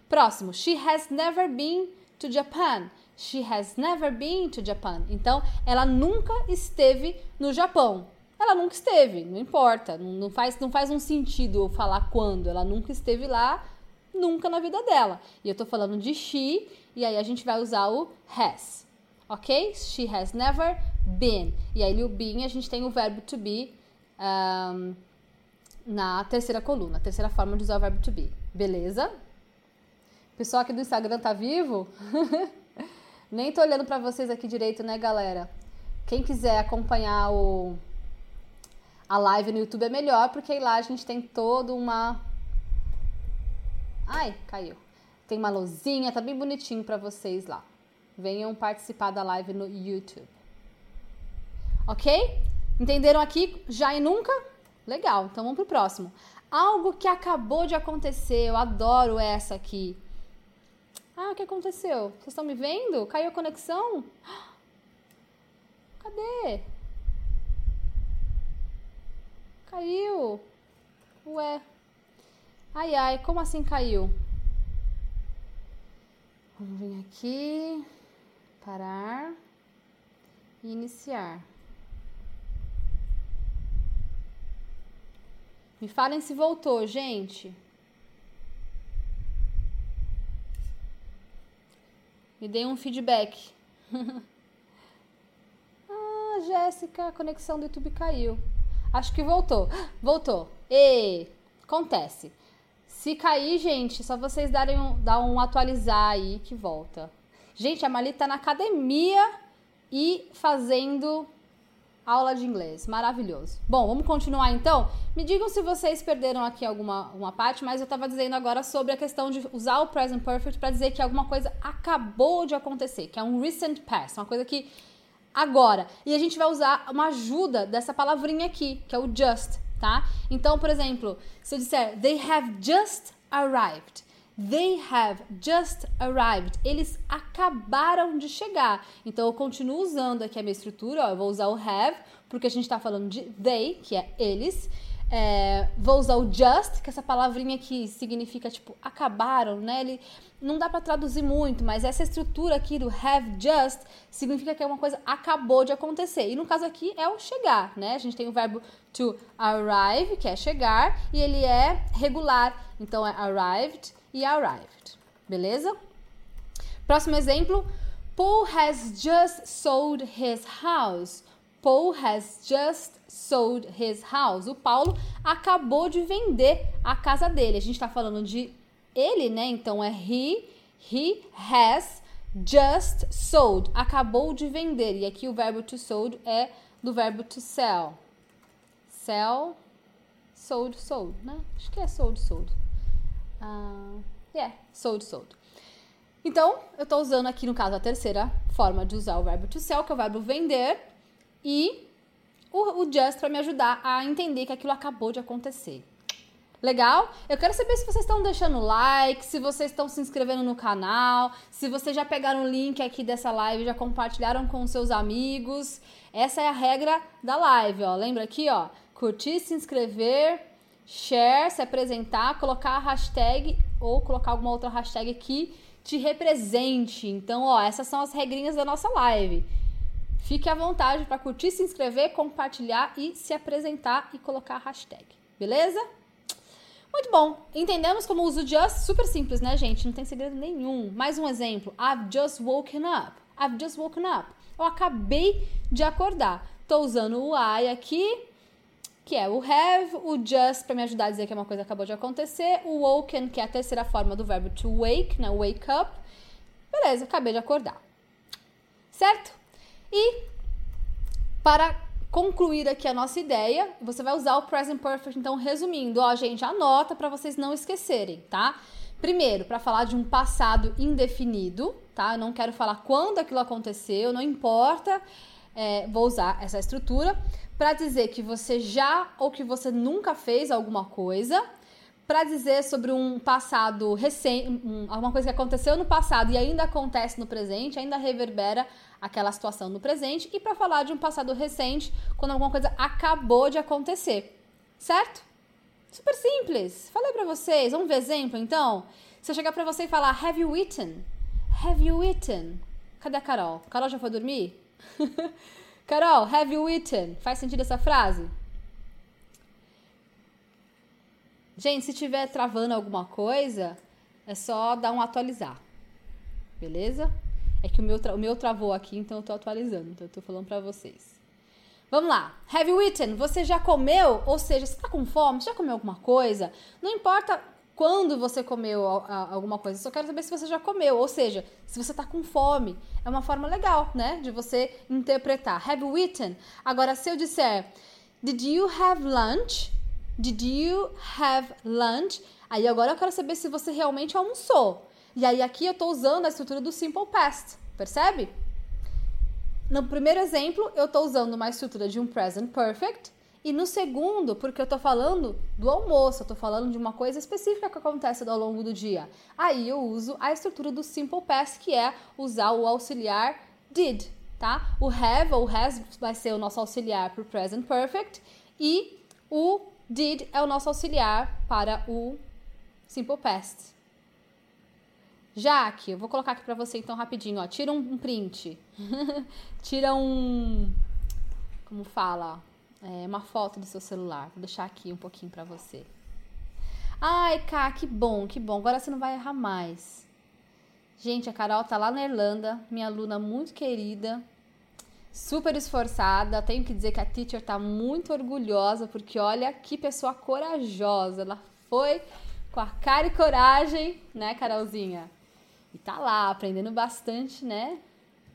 Próximo. She has never been to Japan. She has never been to Japan. Então, ela nunca esteve no Japão. Ela nunca esteve, não importa. Não faz, não faz um sentido eu falar quando. Ela nunca esteve lá, nunca na vida dela. E eu tô falando de she, e aí a gente vai usar o has. Ok? She has never been. E aí, o been, a gente tem o verbo to be um, na terceira coluna, terceira forma de usar o verbo to be. Beleza? Pessoal aqui do Instagram tá vivo? <laughs> Nem tô olhando para vocês aqui direito, né, galera? Quem quiser acompanhar o a live no YouTube é melhor, porque lá a gente tem toda uma Ai, caiu. Tem uma luzinha, tá bem bonitinho para vocês lá. Venham participar da live no YouTube. OK? Entenderam aqui já e nunca? Legal. Então vamos pro próximo. Algo que acabou de acontecer. Eu adoro essa aqui. Ah, o que aconteceu? Vocês estão me vendo? Caiu a conexão? <gasps> Cadê? Caiu. Ué. Ai, ai, como assim caiu? Vamos vir aqui. Parar. E iniciar. Me falem se voltou, gente. Me dê um feedback. <laughs> ah, Jéssica, a conexão do YouTube caiu. Acho que voltou. Voltou. E acontece. Se cair, gente, só vocês darem um, dar um atualizar aí que volta. Gente, a Mali tá na academia e fazendo Aula de inglês, maravilhoso. Bom, vamos continuar então? Me digam se vocês perderam aqui alguma uma parte, mas eu estava dizendo agora sobre a questão de usar o present perfect para dizer que alguma coisa acabou de acontecer, que é um recent past, uma coisa que agora. E a gente vai usar uma ajuda dessa palavrinha aqui, que é o just, tá? Então, por exemplo, se eu disser they have just arrived, They have just arrived. Eles acabaram de chegar. Então eu continuo usando aqui a minha estrutura. Ó, eu vou usar o have, porque a gente está falando de they, que é eles. É, vou usar o just, que é essa palavrinha que significa tipo acabaram, né? Ele não dá para traduzir muito, mas essa estrutura aqui do have just significa que é uma coisa acabou de acontecer. E no caso aqui é o chegar, né? A gente tem o verbo to arrive, que é chegar, e ele é regular. Então é arrived e arrived. Beleza? Próximo exemplo. Paul has just sold his house. Paul has just sold his house. O Paulo acabou de vender a casa dele. A gente está falando de ele, né? Então é he, he has just sold. Acabou de vender. E aqui o verbo to sold é do verbo to sell. Sell, sold, sold, né? Acho que é sold, sold. Uh, yeah, sold, sold. Então, eu estou usando aqui, no caso, a terceira forma de usar o verbo to sell, que é o verbo vender, e o, o just para me ajudar a entender que aquilo acabou de acontecer. Legal? Eu quero saber se vocês estão deixando like, se vocês estão se inscrevendo no canal, se vocês já pegaram o link aqui dessa live, já compartilharam com seus amigos. Essa é a regra da live, ó. Lembra aqui, ó? Curtir, se inscrever, share, se apresentar, colocar a hashtag ou colocar alguma outra hashtag que te represente. Então, ó, essas são as regrinhas da nossa live. Fique à vontade para curtir, se inscrever, compartilhar e se apresentar e colocar a hashtag. Beleza? Muito bom. Entendemos como uso just super simples, né, gente? Não tem segredo nenhum. Mais um exemplo. I've just woken up. I've just woken up. Eu acabei de acordar. Tô usando o I aqui que é o have, o just para me ajudar a dizer que uma coisa acabou de acontecer, o woken, que é a terceira forma do verbo to wake, né? Wake up. Beleza, acabei de acordar. Certo? E para concluir aqui a nossa ideia, você vai usar o present perfect. Então, resumindo, ó, gente, anota para vocês não esquecerem, tá? Primeiro, para falar de um passado indefinido, tá? Eu não quero falar quando aquilo aconteceu, não importa. É, vou usar essa estrutura para dizer que você já ou que você nunca fez alguma coisa, para dizer sobre um passado recente, um, alguma coisa que aconteceu no passado e ainda acontece no presente, ainda reverbera aquela situação no presente, e para falar de um passado recente, quando alguma coisa acabou de acontecer, certo? Super simples. Falei para vocês. Vamos ver exemplo, então? Se eu chegar para você e falar Have you eaten? Have you eaten? Cadê a Carol? Carol já foi dormir? <laughs> Carol, have you eaten? Faz sentido essa frase? Gente, se tiver travando alguma coisa, é só dar um atualizar. Beleza? É que o meu, o meu travou aqui, então eu tô atualizando. Então eu tô falando para vocês. Vamos lá. Have you eaten? Você já comeu? Ou seja, você está com fome? Você já comeu alguma coisa? Não importa quando você comeu alguma coisa, só quero saber se você já comeu. Ou seja, se você está com fome. É uma forma legal, né? De você interpretar. Have you eaten? Agora, se eu disser Did you have lunch? Did you have lunch? Aí agora eu quero saber se você realmente almoçou. E aí aqui eu estou usando a estrutura do simple past. Percebe? No primeiro exemplo, eu estou usando uma estrutura de um present perfect. E no segundo, porque eu estou falando do almoço, eu estou falando de uma coisa específica que acontece ao longo do dia. Aí eu uso a estrutura do simple past, que é usar o auxiliar did, tá? O have ou has vai ser o nosso auxiliar para o present perfect e o did é o nosso auxiliar para o simple past. Jaque, eu vou colocar aqui para você então rapidinho, ó. Tira um, print. <laughs> Tira um como fala? É, uma foto do seu celular. Vou deixar aqui um pouquinho para você. Ai, Cá, que bom, que bom. Agora você não vai errar mais. Gente, a Carol tá lá na Irlanda, minha aluna muito querida, super esforçada. Tenho que dizer que a teacher tá muito orgulhosa, porque olha que pessoa corajosa. Ela foi com a cara e coragem, né, Carolzinha? E tá lá, aprendendo bastante, né?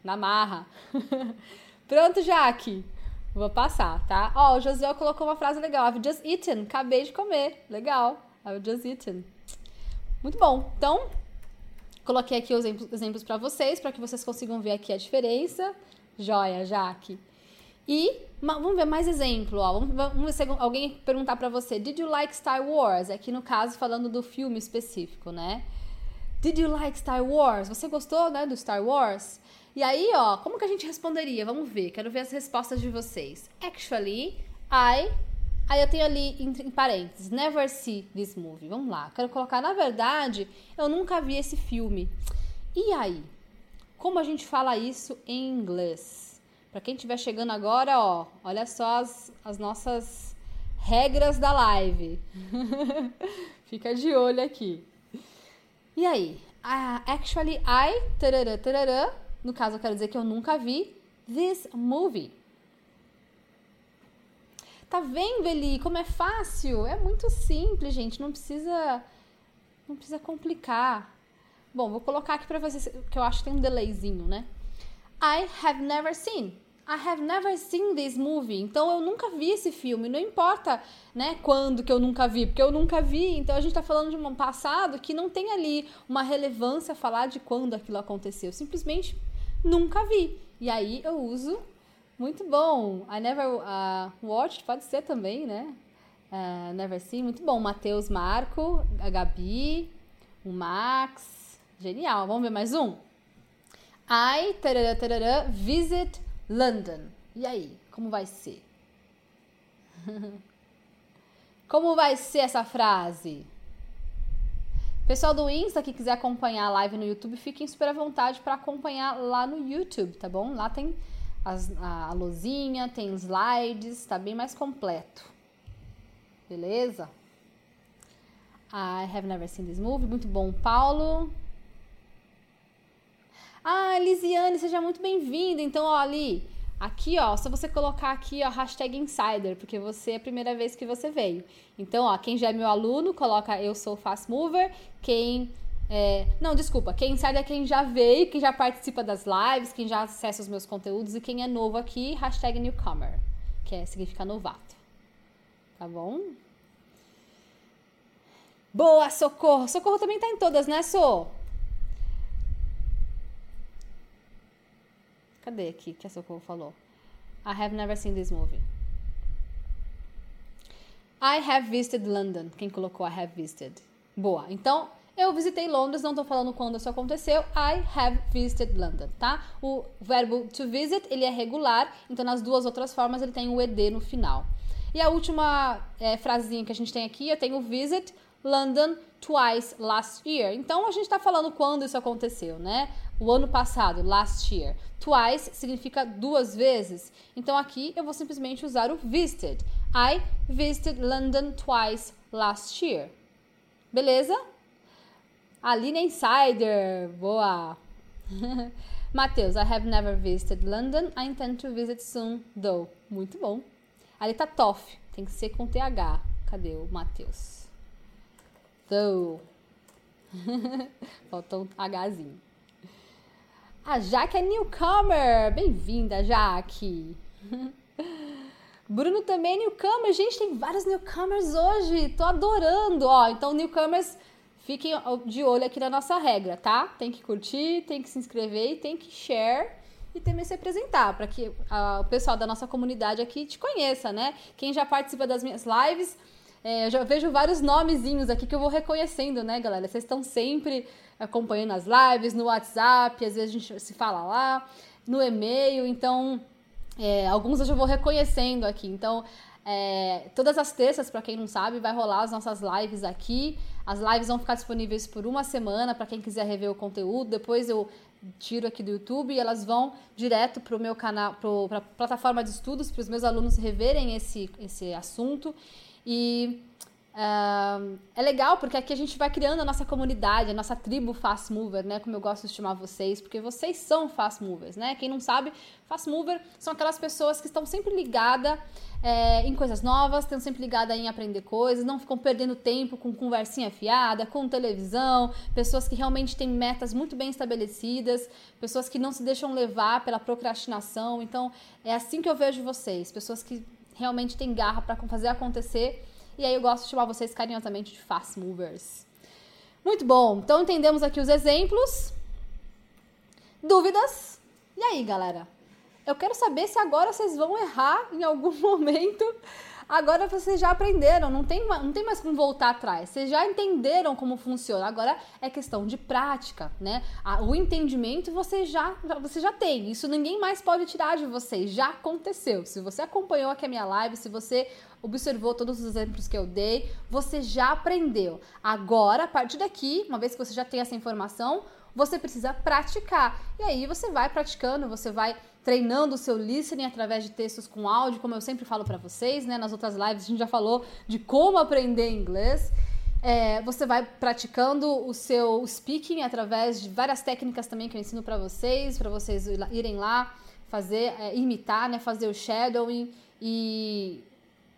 Na marra. <laughs> Pronto, Jaque. Vou passar, tá? Ó, o José colocou uma frase legal. I've just eaten. Acabei de comer. Legal. I've just eaten. Muito bom. Então, coloquei aqui os exemplos para vocês, para que vocês consigam ver aqui a diferença. Joia, Jaque. E vamos ver mais exemplo. Ó. Vamos, ver se alguém perguntar para você: Did you like Star Wars? Aqui no caso, falando do filme específico, né? Did you like Star Wars? Você gostou, né, do Star Wars? E aí, ó, como que a gente responderia? Vamos ver, quero ver as respostas de vocês. Actually, I. Aí eu tenho ali em, parênteses, never see this movie. Vamos lá, quero colocar, na verdade, eu nunca vi esse filme. E aí? Como a gente fala isso em inglês? Para quem estiver chegando agora, ó, olha só as, as nossas regras da live. <laughs> Fica de olho aqui. E aí? Uh, actually, I. Tarará, tarará, no caso, eu quero dizer que eu nunca vi this movie. Tá vendo, Eli? Como é fácil? É muito simples, gente. Não precisa. Não precisa complicar. Bom, vou colocar aqui pra vocês, que eu acho que tem um delayzinho, né? I have never seen. I have never seen this movie. Então eu nunca vi esse filme. Não importa, né, quando que eu nunca vi, porque eu nunca vi. Então a gente está falando de um passado que não tem ali uma relevância falar de quando aquilo aconteceu. Simplesmente nunca vi. E aí eu uso muito bom. I never uh, watched, pode ser também, né? Uh, never seen, muito bom. Matheus Marco, a Gabi, o Max. Genial. Vamos ver mais um? I, tarará, tarará, visit London. E aí, como vai ser? <laughs> como vai ser essa frase? Pessoal do Insta que quiser acompanhar a live no YouTube, fiquem super à vontade para acompanhar lá no YouTube, tá bom? Lá tem as, a, a luzinha, tem slides, tá bem mais completo. Beleza? I have never seen this movie. Muito bom, Paulo. Lisiane, seja muito bem-vinda. Então, ó, ali, aqui, ó, só você colocar aqui, ó, hashtag insider, porque você é a primeira vez que você veio. Então, ó, quem já é meu aluno, coloca eu sou fast mover. Quem é, não, desculpa. Quem insider é quem já veio, quem já participa das lives, quem já acessa os meus conteúdos e quem é novo aqui, hashtag newcomer, que é, significa novato. Tá bom? Boa, Socorro. Socorro também tá em todas, né, So? Cadê aqui que a Socorro falou? I have never seen this movie. I have visited London. Quem colocou I have visited? Boa. Então, eu visitei Londres, não tô falando quando isso aconteceu. I have visited London, tá? O verbo to visit, ele é regular, então nas duas outras formas ele tem o ed no final. E a última é, frasinha que a gente tem aqui, eu tenho visit London twice last year. Então a gente está falando quando isso aconteceu, né? O ano passado, last year. Twice significa duas vezes. Então aqui eu vou simplesmente usar o visited. I visited London twice last year. Beleza? Aline Insider, boa! <laughs> Matheus, I have never visited London. I intend to visit soon, though. Muito bom. Ali tá Toff, tem que ser com TH. Cadê o Matheus? Though. <laughs> Faltou um Hzinho. A Jaque é newcomer. Bem-vinda, Jaque. <laughs> Bruno também é newcomer. Gente, tem vários newcomers hoje. Tô adorando. Ó, então, newcomers, fiquem de olho aqui na nossa regra, tá? Tem que curtir, tem que se inscrever e tem que share e também se apresentar para que a, o pessoal da nossa comunidade aqui te conheça, né? Quem já participa das minhas lives, é, eu já vejo vários nomezinhos aqui que eu vou reconhecendo, né, galera? Vocês estão sempre acompanhando as lives no WhatsApp, às vezes a gente se fala lá, no e-mail, então é, alguns eu já vou reconhecendo aqui. Então, é, todas as terças, para quem não sabe, vai rolar as nossas lives aqui. As lives vão ficar disponíveis por uma semana para quem quiser rever o conteúdo. Depois eu tiro aqui do YouTube e elas vão direto para o meu canal, para a plataforma de estudos, para os meus alunos reverem esse, esse assunto. E Uh, é legal porque aqui a gente vai criando a nossa comunidade, a nossa tribo fast mover, né? Como eu gosto de chamar vocês, porque vocês são fast movers, né? Quem não sabe, fast mover são aquelas pessoas que estão sempre ligadas é, em coisas novas, estão sempre ligadas em aprender coisas, não ficam perdendo tempo com conversinha fiada, com televisão, pessoas que realmente têm metas muito bem estabelecidas, pessoas que não se deixam levar pela procrastinação. Então, é assim que eu vejo vocês, pessoas que realmente têm garra para fazer acontecer e aí eu gosto de chamar vocês carinhosamente de fast movers. Muito bom. Então entendemos aqui os exemplos. Dúvidas? E aí, galera? Eu quero saber se agora vocês vão errar em algum <laughs> momento Agora vocês já aprenderam, não tem, não tem mais como voltar atrás. Vocês já entenderam como funciona. Agora é questão de prática, né? O entendimento você já, você já tem. Isso ninguém mais pode tirar de vocês. Já aconteceu. Se você acompanhou aqui a minha live, se você observou todos os exemplos que eu dei, você já aprendeu. Agora, a partir daqui, uma vez que você já tem essa informação, você precisa praticar. E aí você vai praticando, você vai treinando o seu listening através de textos com áudio, como eu sempre falo para vocês, né? Nas outras lives a gente já falou de como aprender inglês. É, você vai praticando o seu speaking através de várias técnicas também que eu ensino para vocês, para vocês irem lá fazer, é, imitar, né? Fazer o shadowing e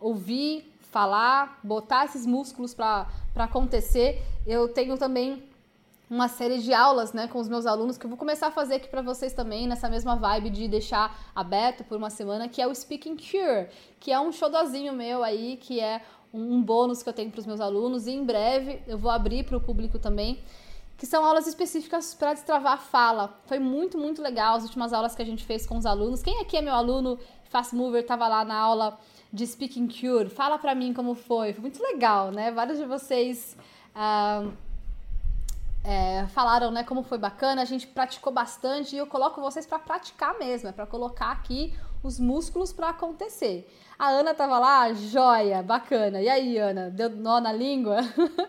ouvir, falar, botar esses músculos para acontecer. Eu tenho também uma série de aulas, né, com os meus alunos que eu vou começar a fazer aqui para vocês também nessa mesma vibe de deixar aberto por uma semana, que é o Speaking Cure, que é um xodozinho meu aí, que é um bônus que eu tenho para os meus alunos e em breve eu vou abrir para o público também, que são aulas específicas para destravar a fala. Foi muito, muito legal as últimas aulas que a gente fez com os alunos. Quem aqui é meu aluno Fast Mover estava lá na aula de Speaking Cure? Fala para mim como foi. Foi muito legal, né? Vários de vocês uh, é, falaram né, como foi bacana, a gente praticou bastante e eu coloco vocês para praticar mesmo, é para colocar aqui os músculos para acontecer. A Ana tava lá, joia, bacana. E aí, Ana, deu nó na língua?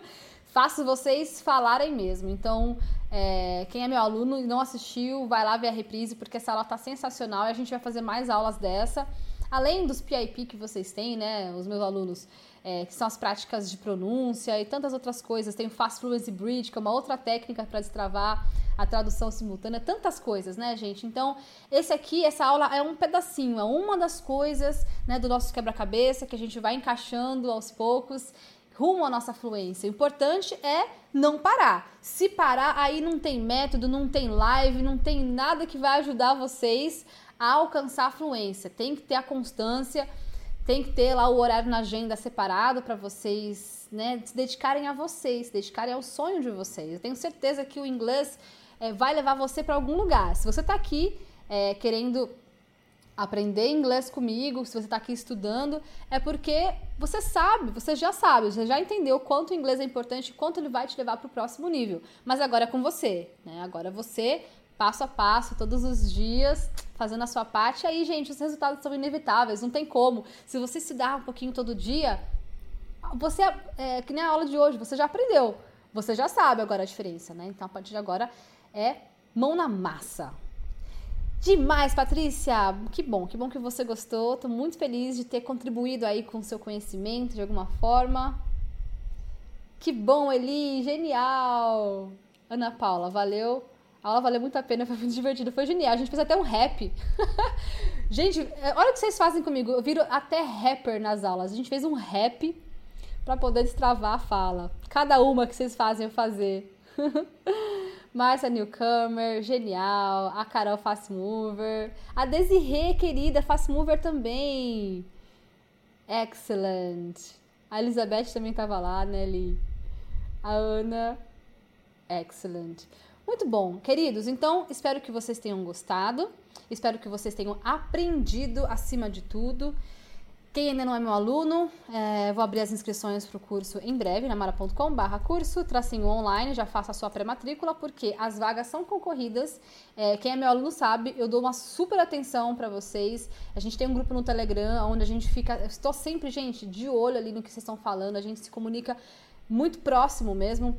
<laughs> Faço vocês falarem mesmo. Então, é, quem é meu aluno e não assistiu, vai lá ver a reprise, porque essa aula tá sensacional e a gente vai fazer mais aulas dessa. Além dos PIP que vocês têm, né, os meus alunos é, que são as práticas de pronúncia e tantas outras coisas. Tem o Fast Fluency Bridge, que é uma outra técnica para destravar a tradução simultânea, tantas coisas, né, gente? Então, esse aqui, essa aula é um pedacinho, é uma das coisas né, do nosso quebra-cabeça que a gente vai encaixando aos poucos rumo à nossa fluência. O importante é não parar. Se parar, aí não tem método, não tem live, não tem nada que vai ajudar vocês a alcançar a fluência. Tem que ter a constância tem que ter lá o horário na agenda separado para vocês, né, se dedicarem a vocês, se dedicarem ao sonho de vocês. Eu tenho certeza que o inglês é, vai levar você para algum lugar. Se você está aqui é, querendo aprender inglês comigo, se você está aqui estudando, é porque você sabe, você já sabe, você já entendeu quanto o inglês é importante, quanto ele vai te levar para o próximo nível. Mas agora é com você, né? Agora você passo a passo, todos os dias, fazendo a sua parte. Aí, gente, os resultados são inevitáveis, não tem como. Se você se dá um pouquinho todo dia, você, é, que nem a aula de hoje, você já aprendeu. Você já sabe agora a diferença, né? Então, a partir de agora, é mão na massa. Demais, Patrícia! Que bom, que bom que você gostou. Tô muito feliz de ter contribuído aí com o seu conhecimento de alguma forma. Que bom, Eli! Genial! Ana Paula, valeu a aula valeu muito a pena, <laughs> foi muito divertido, foi genial. A gente fez até um rap. <laughs> gente, é, olha o que vocês fazem comigo. Eu viro até rapper nas aulas. A gente fez um rap para poder destravar a fala. Cada uma que vocês fazem eu fazer. <laughs> Márcia Newcomer, genial. A Carol Fast Mover. A Desirê, querida, Fast Mover também. Excellent. A Elizabeth também estava lá, né, Li? A Ana. Excellent. Muito bom, queridos. Então, espero que vocês tenham gostado. Espero que vocês tenham aprendido acima de tudo. Quem ainda não é meu aluno, é, vou abrir as inscrições para o curso em breve, na mara.com.br curso, tracinho online, já faça a sua pré-matrícula, porque as vagas são concorridas. É, quem é meu aluno sabe, eu dou uma super atenção para vocês. A gente tem um grupo no Telegram, onde a gente fica. Estou sempre, gente, de olho ali no que vocês estão falando, a gente se comunica muito próximo mesmo.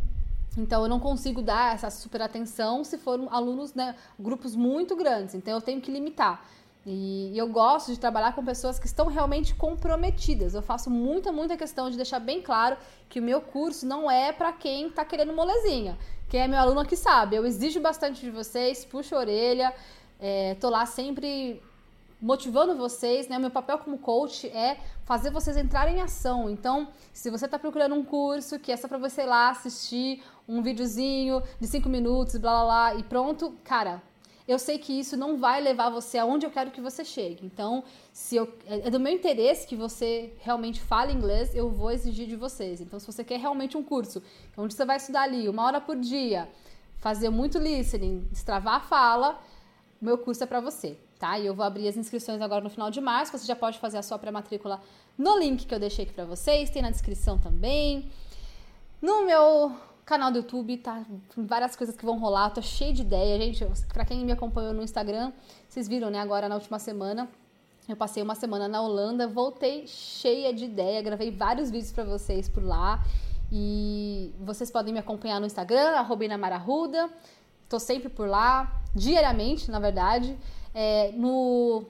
Então eu não consigo dar essa super atenção se foram alunos, né, grupos muito grandes. Então eu tenho que limitar. E, eu gosto de trabalhar com pessoas que estão realmente comprometidas. Eu faço muita, muita questão de deixar bem claro que o meu curso não é para quem está querendo molezinha. Quem é meu aluno aqui sabe. Eu exijo bastante de vocês, puxo a orelha, é, tô lá sempre motivando vocês, né? O meu papel como coach é fazer vocês entrarem em ação. Então, se você está procurando um curso que é só para você ir lá assistir um videozinho de cinco minutos, blá blá blá, e pronto, cara, eu sei que isso não vai levar você aonde eu quero que você chegue. Então, se eu, é, é do meu interesse que você realmente fale inglês, eu vou exigir de vocês. Então, se você quer realmente um curso onde você vai estudar ali uma hora por dia, fazer muito listening, destravar a fala, meu curso é para você tá? E eu vou abrir as inscrições agora no final de março. Você já pode fazer a sua pré-matrícula no link que eu deixei aqui para vocês, tem na descrição também. No meu canal do YouTube, tá? Várias coisas que vão rolar, tô cheio de ideia, gente. Para quem me acompanhou no Instagram, vocês viram, né? Agora na última semana, eu passei uma semana na Holanda, voltei cheia de ideia, gravei vários vídeos para vocês por lá. E vocês podem me acompanhar no Instagram, arroba. Tô sempre por lá, diariamente, na verdade. É, no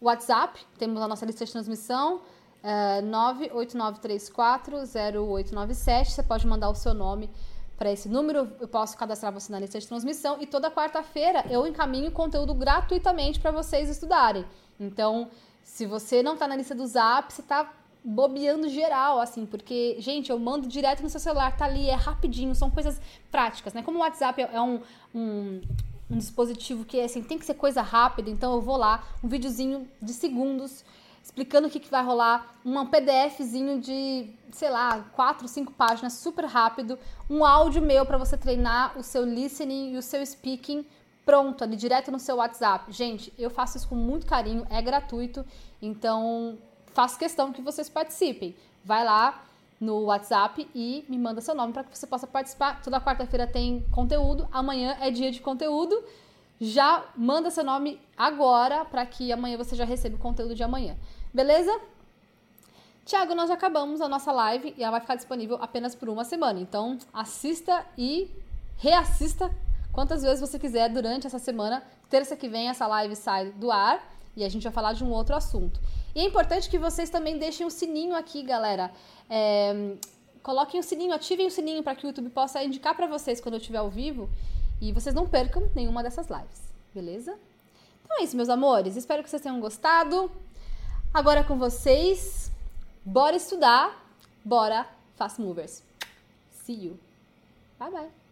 WhatsApp, temos a nossa lista de transmissão, é, 989340897. Você pode mandar o seu nome para esse número, eu posso cadastrar você na lista de transmissão e toda quarta-feira eu encaminho conteúdo gratuitamente para vocês estudarem. Então, se você não está na lista do Zap, você está bobeando geral, assim, porque, gente, eu mando direto no seu celular, tá ali, é rapidinho, são coisas práticas, né? Como o WhatsApp é um, um, um dispositivo que assim, tem que ser coisa rápida, então eu vou lá, um videozinho de segundos explicando o que, que vai rolar, um PDFzinho de, sei lá, quatro, cinco páginas, super rápido, um áudio meu para você treinar o seu listening e o seu speaking pronto ali direto no seu WhatsApp. Gente, eu faço isso com muito carinho, é gratuito, então faço questão que vocês participem. Vai lá, no WhatsApp e me manda seu nome para que você possa participar. Toda quarta-feira tem conteúdo, amanhã é dia de conteúdo. Já manda seu nome agora para que amanhã você já receba o conteúdo de amanhã. Beleza? Tiago, nós acabamos a nossa live e ela vai ficar disponível apenas por uma semana. Então, assista e reassista quantas vezes você quiser durante essa semana. Terça que vem essa live sai do ar e a gente vai falar de um outro assunto. E é importante que vocês também deixem o sininho aqui, galera. É, coloquem o sininho, ativem o sininho para que o YouTube possa indicar para vocês quando eu estiver ao vivo e vocês não percam nenhuma dessas lives, beleza? Então é isso, meus amores. Espero que vocês tenham gostado. Agora com vocês, bora estudar, bora Fast Movers. See you. Bye bye.